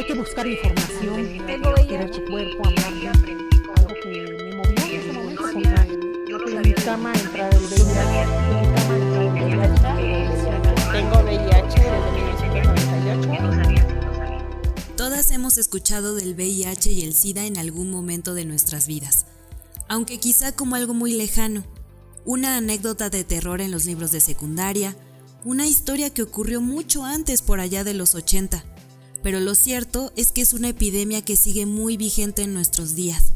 hay que buscar información, querer tu cuerpo, amar, algo que me movió en ese momento porque en mi cama entrar el VIH. Tengo VIH desde 1998. Todas hemos escuchado del VIH y el SIDA en algún momento de nuestras vidas, aunque quizá como algo muy lejano, una anécdota de terror en los libros de secundaria, una historia que ocurrió mucho antes por allá de los 80, pero lo cierto es que es una epidemia que sigue muy vigente en nuestros días.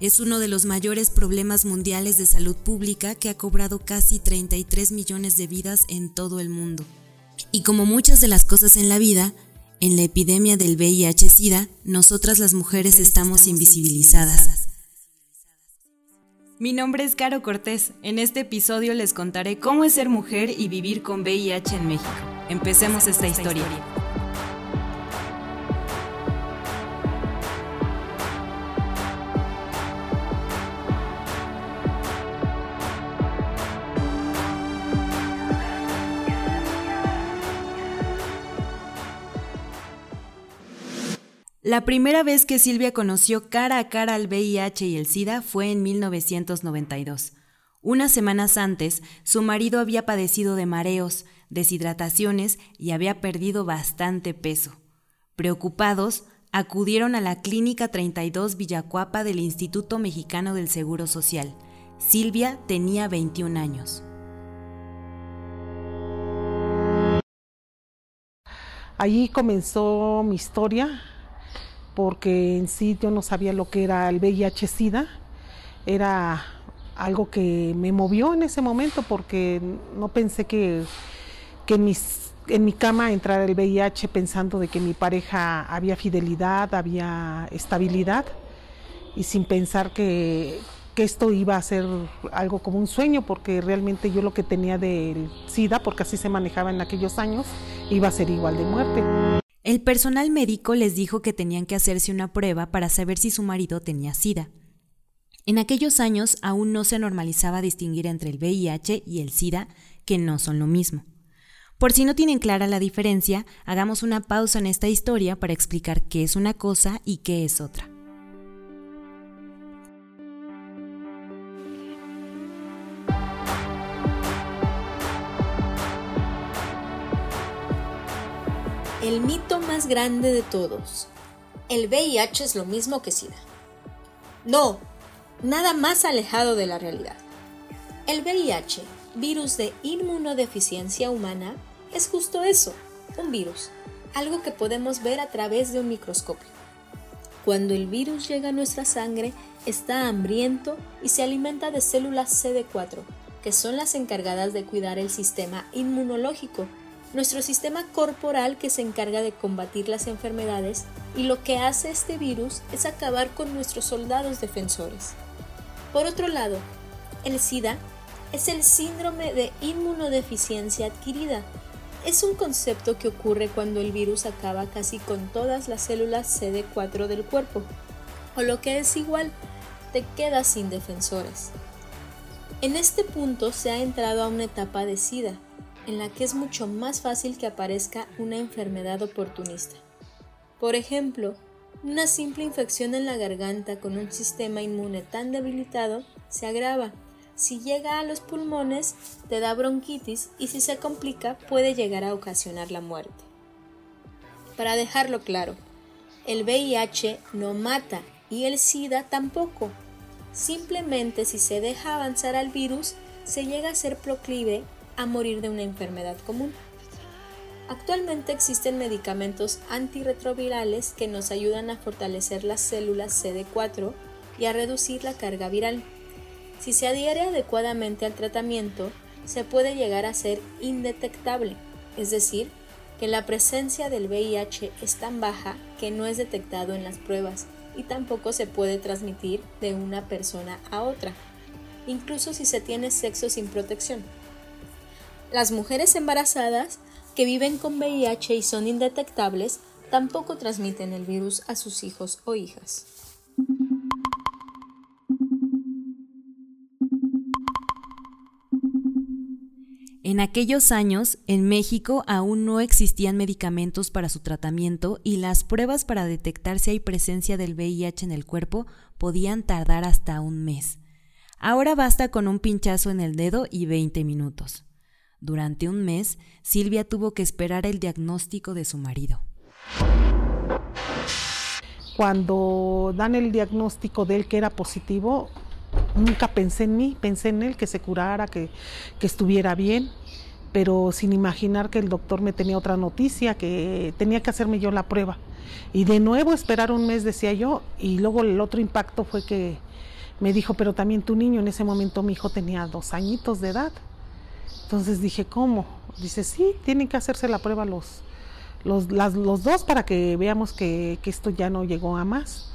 Es uno de los mayores problemas mundiales de salud pública que ha cobrado casi 33 millones de vidas en todo el mundo. Y como muchas de las cosas en la vida, en la epidemia del VIH-Sida, nosotras las mujeres estamos invisibilizadas. Mi nombre es Caro Cortés. En este episodio les contaré cómo es ser mujer y vivir con VIH en México. Empecemos esta historia. La primera vez que Silvia conoció cara a cara al VIH y el SIDA fue en 1992. Unas semanas antes, su marido había padecido de mareos, deshidrataciones y había perdido bastante peso. Preocupados, acudieron a la Clínica 32 Villacuapa del Instituto Mexicano del Seguro Social. Silvia tenía 21 años. Allí comenzó mi historia porque en sí yo no sabía lo que era el VIH-Sida. Era algo que me movió en ese momento porque no pensé que, en, mi cama entrara el VIH pensando de que mi pareja había fidelidad, había estabilidad y sin pensar que, que esto iba a ser algo como un sueño porque realmente yo lo que tenía del SIDA, porque así se manejaba en aquellos años, iba a ser igual de muerte. El personal médico les dijo que tenían que hacerse una prueba para saber si su marido tenía SIDA. En aquellos años aún no se normalizaba distinguir entre el VIH y el SIDA, que no son lo mismo. Por si no tienen clara la diferencia, hagamos una pausa en esta historia para explicar qué es una cosa y qué es otra. El mito más grande de todos. El VIH es lo mismo que SIDA. No, nada más alejado de la realidad. El VIH, virus de inmunodeficiencia humana, es justo eso, un virus, algo que podemos ver a través de un microscopio. Cuando el virus llega a nuestra sangre, está hambriento y se alimenta de células CD4, que son las encargadas de cuidar el sistema inmunológico nuestro sistema corporal que se encarga de combatir las enfermedades y lo que hace este virus es acabar con nuestros soldados defensores. Por otro lado, el SIDA es el síndrome de inmunodeficiencia adquirida. Es un concepto que ocurre cuando el virus acaba casi con todas las células CD4 del cuerpo, o lo que es igual, te quedas sin defensores. En este punto se ha entrado a una etapa de SIDA, en la que es mucho más fácil que aparezca una enfermedad oportunista. Por ejemplo, una simple infección en la garganta con un sistema inmune tan debilitado se agrava. Si llega a los pulmones, te da bronquitis y si se complica puede llegar a ocasionar la muerte. Para dejarlo claro, el VIH no mata y el SIDA tampoco. Simplemente si se deja avanzar al virus, se llega a ser proclive a morir de una enfermedad común. Actualmente existen medicamentos antirretrovirales que nos ayudan a fortalecer las células CD4 y a reducir la carga viral. Si se adhiere adecuadamente al tratamiento, se puede llegar a ser indetectable, es decir, que la presencia del VIH es tan baja que no es detectado en las pruebas y tampoco se puede transmitir de una persona a otra, incluso si se tiene sexo sin protección. Las mujeres embarazadas que viven con VIH y son indetectables tampoco transmiten el virus a sus hijos o hijas. En aquellos años, en México aún no existían medicamentos para su tratamiento y las pruebas para detectar si hay presencia del VIH en el cuerpo podían tardar hasta un mes. Ahora basta con un pinchazo en el dedo y 20 minutos. Durante un mes, Silvia tuvo que esperar el diagnóstico de su marido. Cuando dan el diagnóstico de él que era positivo, nunca pensé en mí, pensé en él, que se curara, que, estuviera bien, pero sin imaginar que el doctor me tenía otra noticia, que tenía que hacerme yo la prueba. Y de nuevo esperar un mes, decía yo, y luego el otro impacto fue que me dijo, pero también tu niño, en ese momento mi hijo tenía dos añitos de edad. Entonces dije, ¿cómo? Dice, sí, tienen que hacerse la prueba los, los, los dos para que veamos que, que esto ya no llegó a más.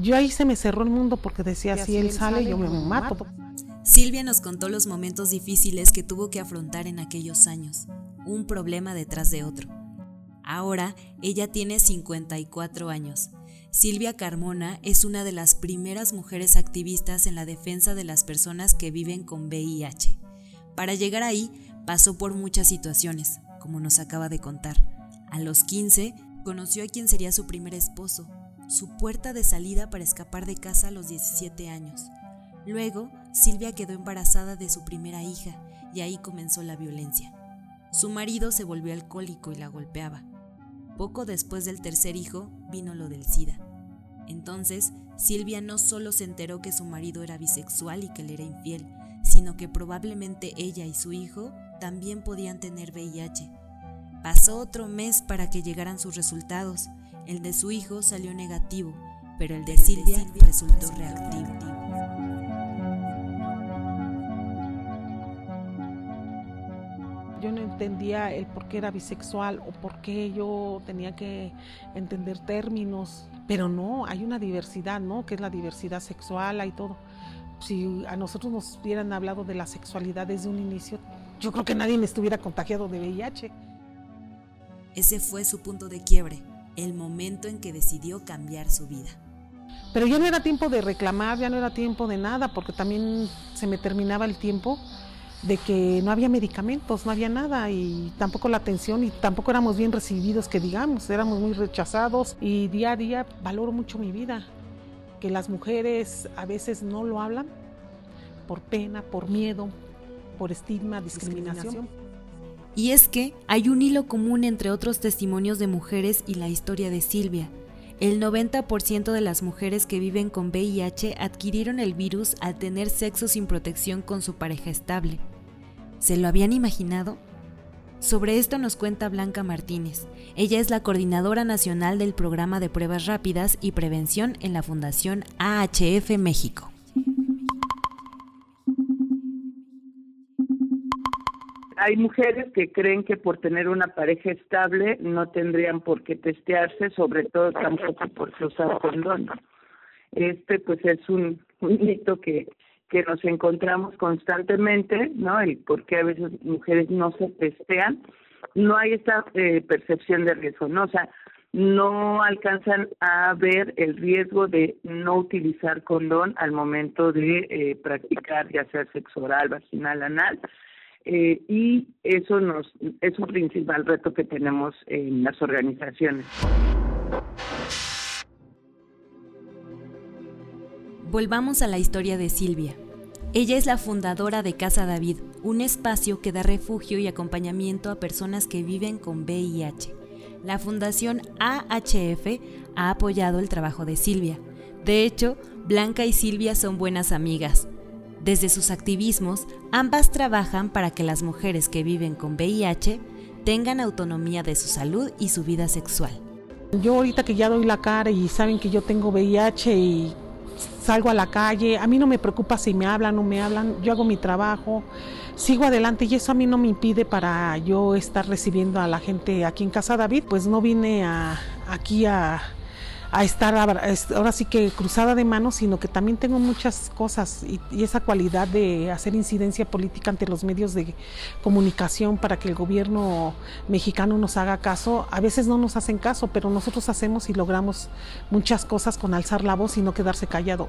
Yo ahí se me cerró el mundo porque decía, si él sale, yo me mato. Silvia nos contó los momentos difíciles que tuvo que afrontar en aquellos años, un problema detrás de otro. Ahora ella tiene 54 años. Silvia Carmona es una de las primeras mujeres activistas en la defensa de las personas que viven con VIH. Para llegar ahí pasó por muchas situaciones, como nos acaba de contar. A los 15 conoció a quien sería su primer esposo, su puerta de salida para escapar de casa a los 17 años. Luego, Silvia quedó embarazada de su primera hija y ahí comenzó la violencia. Su marido se volvió alcohólico y la golpeaba. Poco después del tercer hijo vino lo del SIDA. Entonces, Silvia no solo se enteró que su marido era bisexual y que le era infiel, sino que probablemente ella y su hijo también podían tener VIH. Pasó otro mes para que llegaran sus resultados el de su hijo salió negativo, pero el de Silvia resultó reactivo. Yo no entendía el por qué era bisexual o por qué yo tenía que entender términos, pero no, hay una diversidad, ¿no? Que es la diversidad sexual, hay todo. Si a nosotros nos hubieran hablado de la sexualidad desde un inicio, yo creo que nadie me estuviera contagiado de VIH. Ese fue su punto de quiebre el momento en que decidió cambiar su vida. Pero ya no era tiempo de reclamar, ya no era tiempo de nada, porque también se me terminaba el tiempo de que no había medicamentos, no había nada y tampoco la atención y tampoco éramos bien recibidos, que digamos, éramos muy rechazados y día a día valoro mucho mi vida, que las mujeres a veces no lo hablan por pena, por miedo, por estigma, discriminación. Y es que hay un hilo común entre otros testimonios de mujeres y la historia de Silvia. El 90% de las mujeres que viven con VIH adquirieron el virus al tener sexo sin protección con su pareja estable. ¿Se lo habían imaginado? Sobre esto nos cuenta Blanca Martínez. Ella es la coordinadora nacional del programa de pruebas rápidas y prevención en la Fundación AHF México. hay mujeres que creen que por tener una pareja estable no tendrían por qué testearse, sobre todo tampoco por usar condón. Este pues es un, un mito que que nos encontramos constantemente, ¿no? El por qué a veces mujeres no se testean, no hay esta eh, percepción de riesgo, ¿no? O sea, no alcanzan a ver el riesgo de no utilizar condón al momento de eh, practicar ya sea sexo oral, vaginal, anal, eh, y eso nos es un principal reto que tenemos en las organizaciones. Volvamos a la historia de Silvia. Ella es la fundadora de Casa David, un espacio que da refugio y acompañamiento a personas que viven con VIH. La Fundación AHF ha apoyado el trabajo de Silvia. De hecho, Blanca y Silvia son buenas amigas. Desde sus activismos, ambas trabajan para que las mujeres que viven con VIH tengan autonomía de su salud y su vida sexual. Yo ahorita que ya doy la cara y saben que yo tengo VIH y salgo a la calle, a mí no me preocupa si me hablan o no me hablan, yo hago mi trabajo, sigo adelante y eso a mí no me impide para yo estar recibiendo a la gente aquí en Casa. David, pues no vine a, aquí a a estar ahora sí que cruzada de manos, sino que también tengo muchas cosas y, esa cualidad de hacer incidencia política ante los medios de comunicación para que el gobierno mexicano nos haga caso. A veces no nos hacen caso, pero nosotros hacemos y logramos muchas cosas con alzar la voz y no quedarse callado.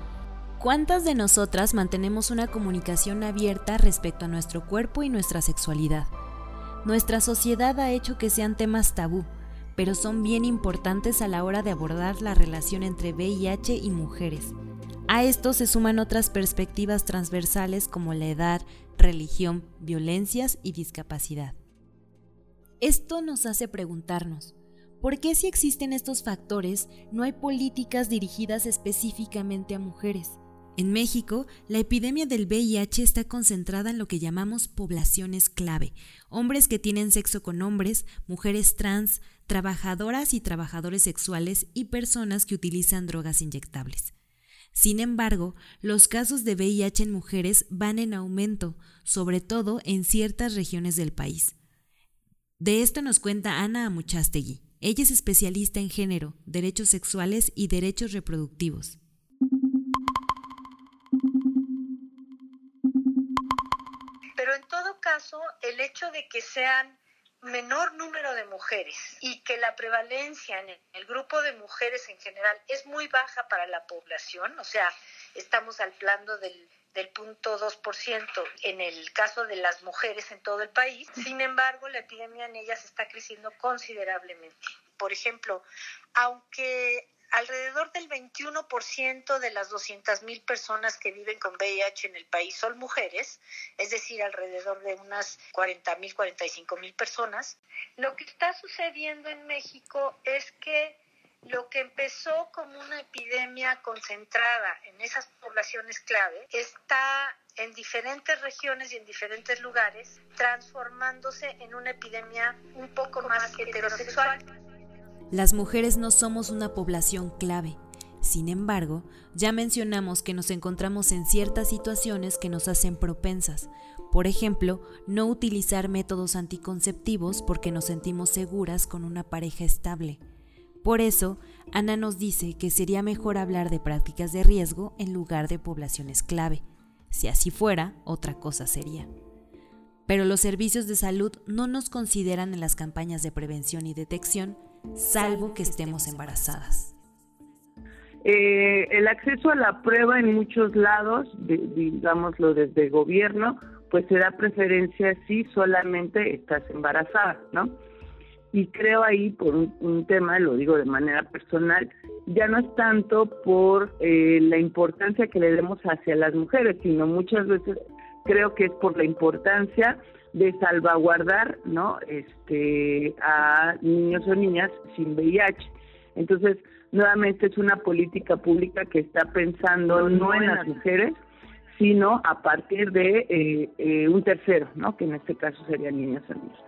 ¿Cuántas de nosotras mantenemos una comunicación abierta respecto a nuestro cuerpo y nuestra sexualidad? Nuestra sociedad ha hecho que sean temas tabú, pero son bien importantes a la hora de abordar la relación entre VIH y mujeres. A esto se suman otras perspectivas transversales como la edad, religión, violencias y discapacidad. Esto nos hace preguntarnos, ¿por qué si existen estos factores no hay políticas dirigidas específicamente a mujeres? En México, la epidemia del VIH está concentrada en lo que llamamos poblaciones clave, hombres que tienen sexo con hombres, mujeres trans, trabajadoras y trabajadores sexuales y personas que utilizan drogas inyectables. Sin embargo, los casos de VIH en mujeres van en aumento, sobre todo en ciertas regiones del país. De esto nos cuenta Ana Amuchastegui. Ella es especialista en género, derechos sexuales y derechos reproductivos. Caso, el hecho de que sean menor número de mujeres y que la prevalencia en el grupo de mujeres en general es muy baja para la población, o sea, estamos hablando del, del punto 2% en el caso de las mujeres en todo el país. Sin embargo, la epidemia en ellas está creciendo considerablemente. Por ejemplo, aunque alrededor del 21% de las 200.000 personas que viven con VIH en el país son mujeres, es decir, alrededor de unas 40.000, 45.000 personas. Lo que está sucediendo en México es que lo que empezó como una epidemia concentrada en esas poblaciones clave está en diferentes regiones y en diferentes lugares, transformándose en una epidemia un poco más heterosexual. Las mujeres no somos una población clave. Sin embargo, ya mencionamos que nos encontramos en ciertas situaciones que nos hacen propensas. Por ejemplo, no utilizar métodos anticonceptivos porque nos sentimos seguras con una pareja estable. Por eso, Ana nos dice que sería mejor hablar de prácticas de riesgo en lugar de poblaciones clave. Si así fuera, otra cosa sería. Pero los servicios de salud no nos consideran en las campañas de prevención y detección salvo que estemos embarazadas. Eh, el acceso a la prueba en muchos lados, digámoslo desde gobierno, pues se da preferencia si solamente estás embarazada, ¿no? Y creo ahí por un, tema, lo digo de manera personal, ya no es tanto por eh, la importancia que le demos hacia las mujeres, sino muchas veces creo que es por la importancia de salvaguardar no este a niños o niñas sin VIH entonces nuevamente es una política pública que está pensando no en las mujeres sino a partir de eh, eh, un tercero no que en este caso serían niños o niños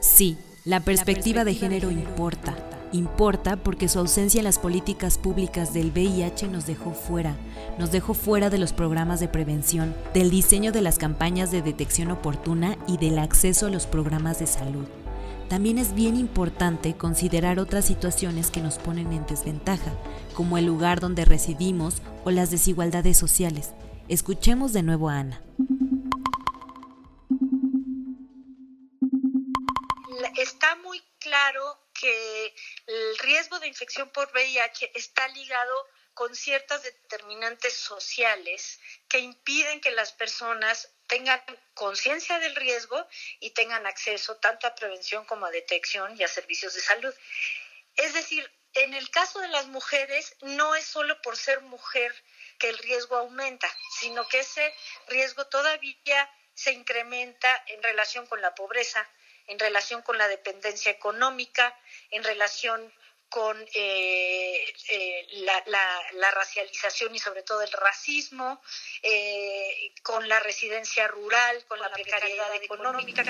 sí la perspectiva de género importa Importa porque su ausencia en las políticas públicas del VIH nos dejó fuera, nos dejó fuera de los programas de prevención, del diseño de las campañas de detección oportuna y del acceso a los programas de salud. También es bien importante considerar otras situaciones que nos ponen en desventaja, como el lugar donde residimos o las desigualdades sociales. Escuchemos de nuevo a Ana. Riesgo de infección por VIH está ligado con ciertas determinantes sociales que impiden que las personas tengan conciencia del riesgo y tengan acceso tanto a prevención como a detección y a servicios de salud. Es decir, en el caso de las mujeres no es solo por ser mujer que el riesgo aumenta, sino que ese riesgo todavía se incrementa en relación con la pobreza, en relación con la dependencia económica, en relación con eh, eh, la, racialización y sobre todo el racismo, eh, con la residencia rural, con, la, precariedad, económica.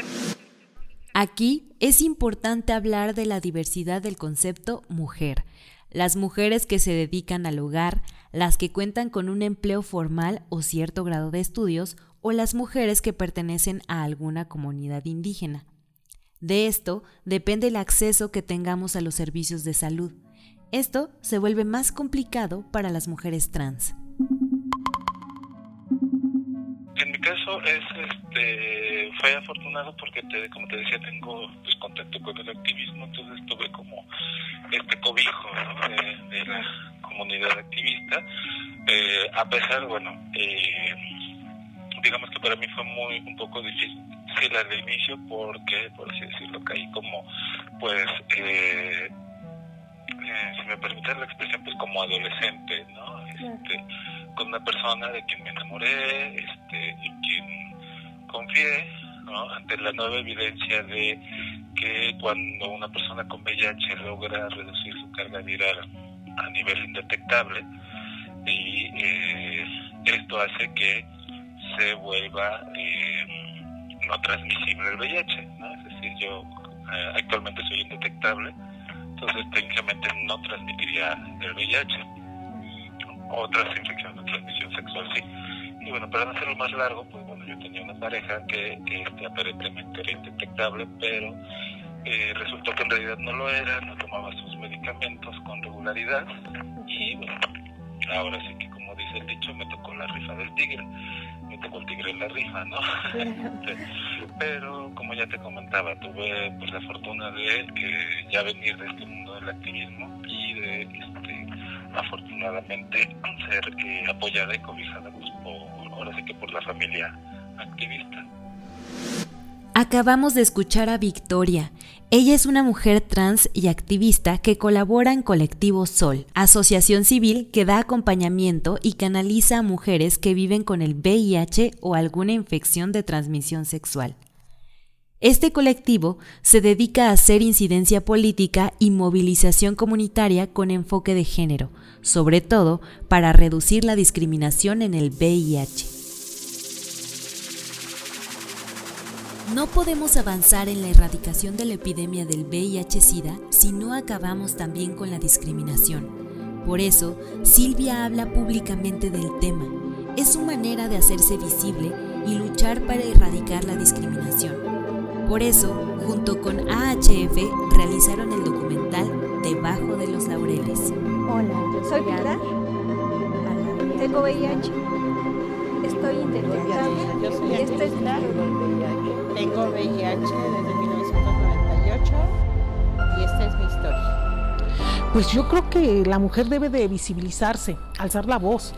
Aquí es importante hablar de la diversidad del concepto mujer. Las mujeres que se dedican al hogar, las que cuentan con un empleo formal o cierto grado de estudios, o las mujeres que pertenecen a alguna comunidad indígena. De esto depende el acceso que tengamos a los servicios de salud. Esto se vuelve más complicado para las mujeres trans. En mi caso es este fue afortunado porque como te decía tengo pues, contacto con el activismo, entonces tuve como este cobijo de, la comunidad activista, eh, a pesar bueno eh, digamos que para mí fue muy un poco difícil al inicio porque, por así decirlo, caí como, pues, eh, eh, si me permiten la expresión, pues como adolescente, ¿no? Este, con una persona de quien me enamoré, este, en quien confié, ¿no? Ante la nueva evidencia de que cuando una persona con VIH logra reducir su carga viral a nivel indetectable, y eh, esto hace que se vuelva eh, no transmisible el VIH. Es decir, yo eh, actualmente soy indetectable, entonces técnicamente no transmitiría el VIH. Otras infecciones de transmisión sexual sí. Y bueno, para hacerlo más largo, pues bueno, yo tenía una pareja que, este, aparentemente era indetectable, pero eh, resultó que en realidad no lo era, no tomaba sus medicamentos con regularidad y bueno, ahora sí que dice el dicho, me tocó la rifa del tigre, me tocó el tigre en la rifa, ¿no? Pero como ya te comentaba, tuve pues la fortuna de ya venir de este mundo del activismo y de este, afortunadamente ser eh, apoyada y cobijada pues por, ahora sí que por la familia activista. Acabamos de escuchar a Victoria. Ella es una mujer trans y activista que colabora en Colectivo Sol, asociación civil que da acompañamiento y canaliza a mujeres que viven con el VIH o alguna infección de transmisión sexual. Este colectivo se dedica a hacer incidencia política y movilización comunitaria con enfoque de género, sobre todo para reducir la discriminación en el VIH. No podemos avanzar en la erradicación de la epidemia del VIH-Sida si no acabamos también con la discriminación. Por eso, Silvia habla públicamente del tema. Es su manera de hacerse visible y luchar para erradicar la discriminación. Por eso, junto con AHF, realizaron el documental Debajo de los Laureles. Hola, soy Pilar. Tengo VIH. Estoy. Yo soy Esto es tengo VIH desde 1998 y esta es mi historia. Pues yo creo que la mujer debe de visibilizarse, alzar la voz,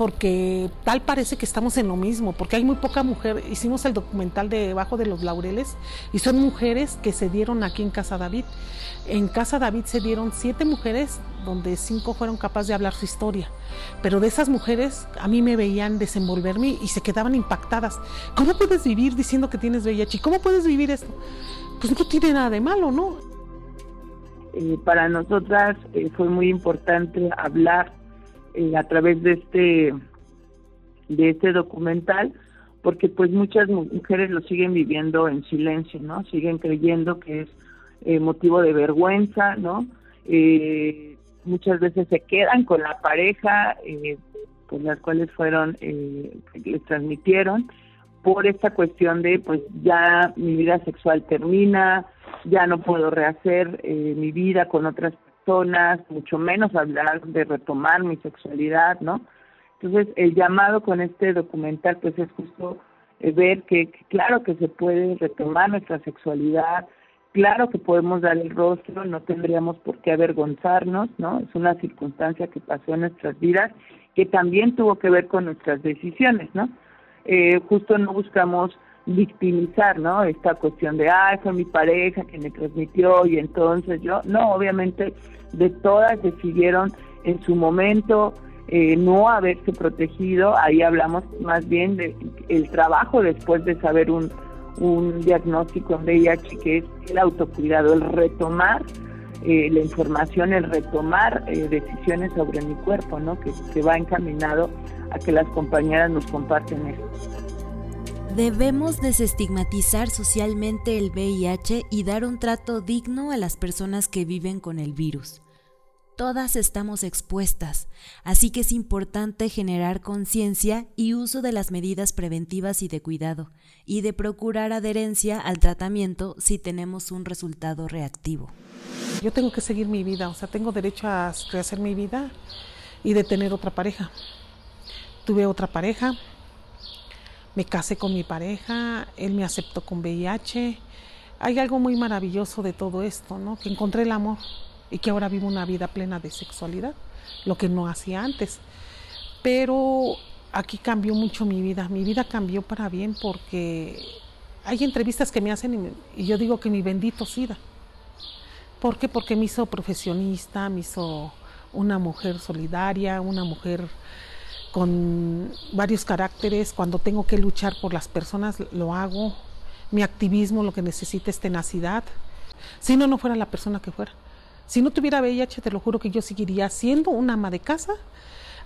porque tal parece que estamos en lo mismo, porque hay muy poca mujer. Hicimos el documental de Debajo de los Laureles y son mujeres que se dieron aquí en Casa David. En Casa David se dieron siete mujeres, donde cinco fueron capaces de hablar su historia. Pero de esas mujeres a mí me veían desenvolverme y se quedaban impactadas. ¿Cómo puedes vivir diciendo que tienes VIH? ¿Cómo puedes vivir esto? Pues no tiene nada de malo, ¿no? Eh, para nosotras eh, fue muy importante hablar eh, a través de este de este documental porque pues muchas mujeres lo siguen viviendo en silencio, ¿no? Siguen creyendo que es eh, motivo de vergüenza, ¿no? Eh, muchas veces se quedan con la pareja con las cuales fueron, eh, les transmitieron, por esta cuestión de, pues ya mi vida sexual termina, ya no puedo rehacer eh, mi vida con otras personas, mucho menos hablar de retomar mi sexualidad, ¿no? Entonces, el llamado con este documental, pues es justo ver que, claro que se puede retomar nuestra sexualidad, Claro que podemos dar el rostro, no tendríamos por qué avergonzarnos, ¿no? Es una circunstancia que pasó en nuestras vidas que también tuvo que ver con nuestras decisiones, ¿no? Eh, justo no buscamos victimizar, ¿no? Esta cuestión de, ah, fue mi pareja que me transmitió y entonces yo, no, obviamente de todas decidieron en su momento eh, no haberse protegido, ahí hablamos más bien del el trabajo después de saber un, un diagnóstico en VIH que es el autocuidado, el retomar eh, la información, el retomar eh, decisiones sobre mi cuerpo, ¿no? Que, que va encaminado a que las compañeras nos comparten esto. Debemos desestigmatizar socialmente el VIH y dar un trato digno a las personas que viven con el virus. Todas estamos expuestas, así que es importante generar conciencia y uso de las medidas preventivas y de cuidado, y de procurar adherencia al tratamiento si tenemos un resultado reactivo. Yo tengo que seguir mi vida, o sea, tengo derecho a rehacer mi vida y de tener otra pareja. Tuve otra pareja, me casé con mi pareja, él me aceptó con VIH. Hay algo muy maravilloso de todo esto, ¿no? Que encontré el amor y que ahora vivo una vida plena de sexualidad, lo que no hacía antes. Pero aquí cambió mucho mi vida. Mi vida cambió para bien porque hay entrevistas que me hacen y, yo digo que mi bendito SIDA. ¿Por qué? Porque me hizo profesionista, me hizo una mujer solidaria, una mujer con varios caracteres. Cuando tengo que luchar por las personas, lo hago. Mi activismo lo que necesita es tenacidad. Si no, no fuera la persona que fuera. Si no tuviera VIH, te lo juro que yo seguiría siendo una ama de casa,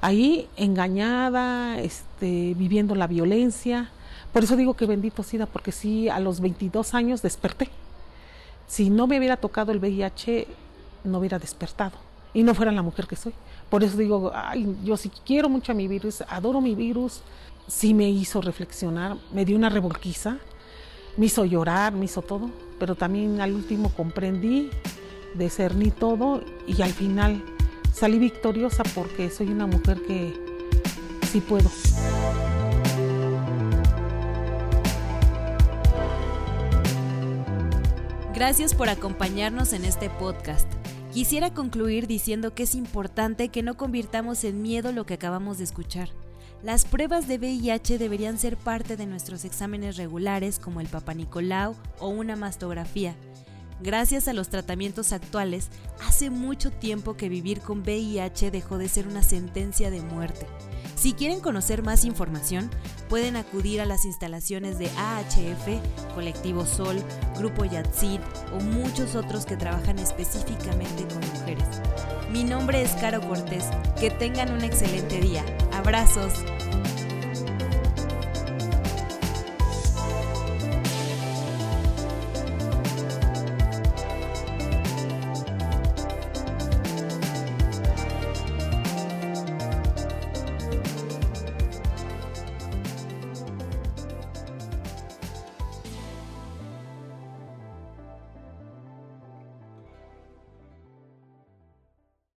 ahí engañada, este, viviendo la violencia. Por eso digo que bendito SIDA, porque sí, a los 22 años desperté. Si no me hubiera tocado el VIH, no hubiera despertado y no fuera la mujer que soy. Por eso digo, yo sí quiero mucho a mi virus, adoro mi virus, sí me hizo reflexionar, me dio una revolquiza, me hizo llorar, me hizo todo, pero también al último comprendí, discerní todo y al final salí victoriosa porque soy una mujer que sí puedo. Gracias por acompañarnos en este podcast. Quisiera concluir diciendo que es importante que no convirtamos en miedo lo que acabamos de escuchar. Las pruebas de VIH deberían ser parte de nuestros exámenes regulares como el Papa Nicolau o una mastografía. Gracias a los tratamientos actuales, hace mucho tiempo que vivir con VIH dejó de ser una sentencia de muerte. Si quieren conocer más información, pueden acudir a las instalaciones de AHF, Colectivo Sol, Grupo Yatsid o muchos otros que trabajan específicamente con mujeres. Mi nombre es Caro Cortés. Que tengan un excelente día. Abrazos.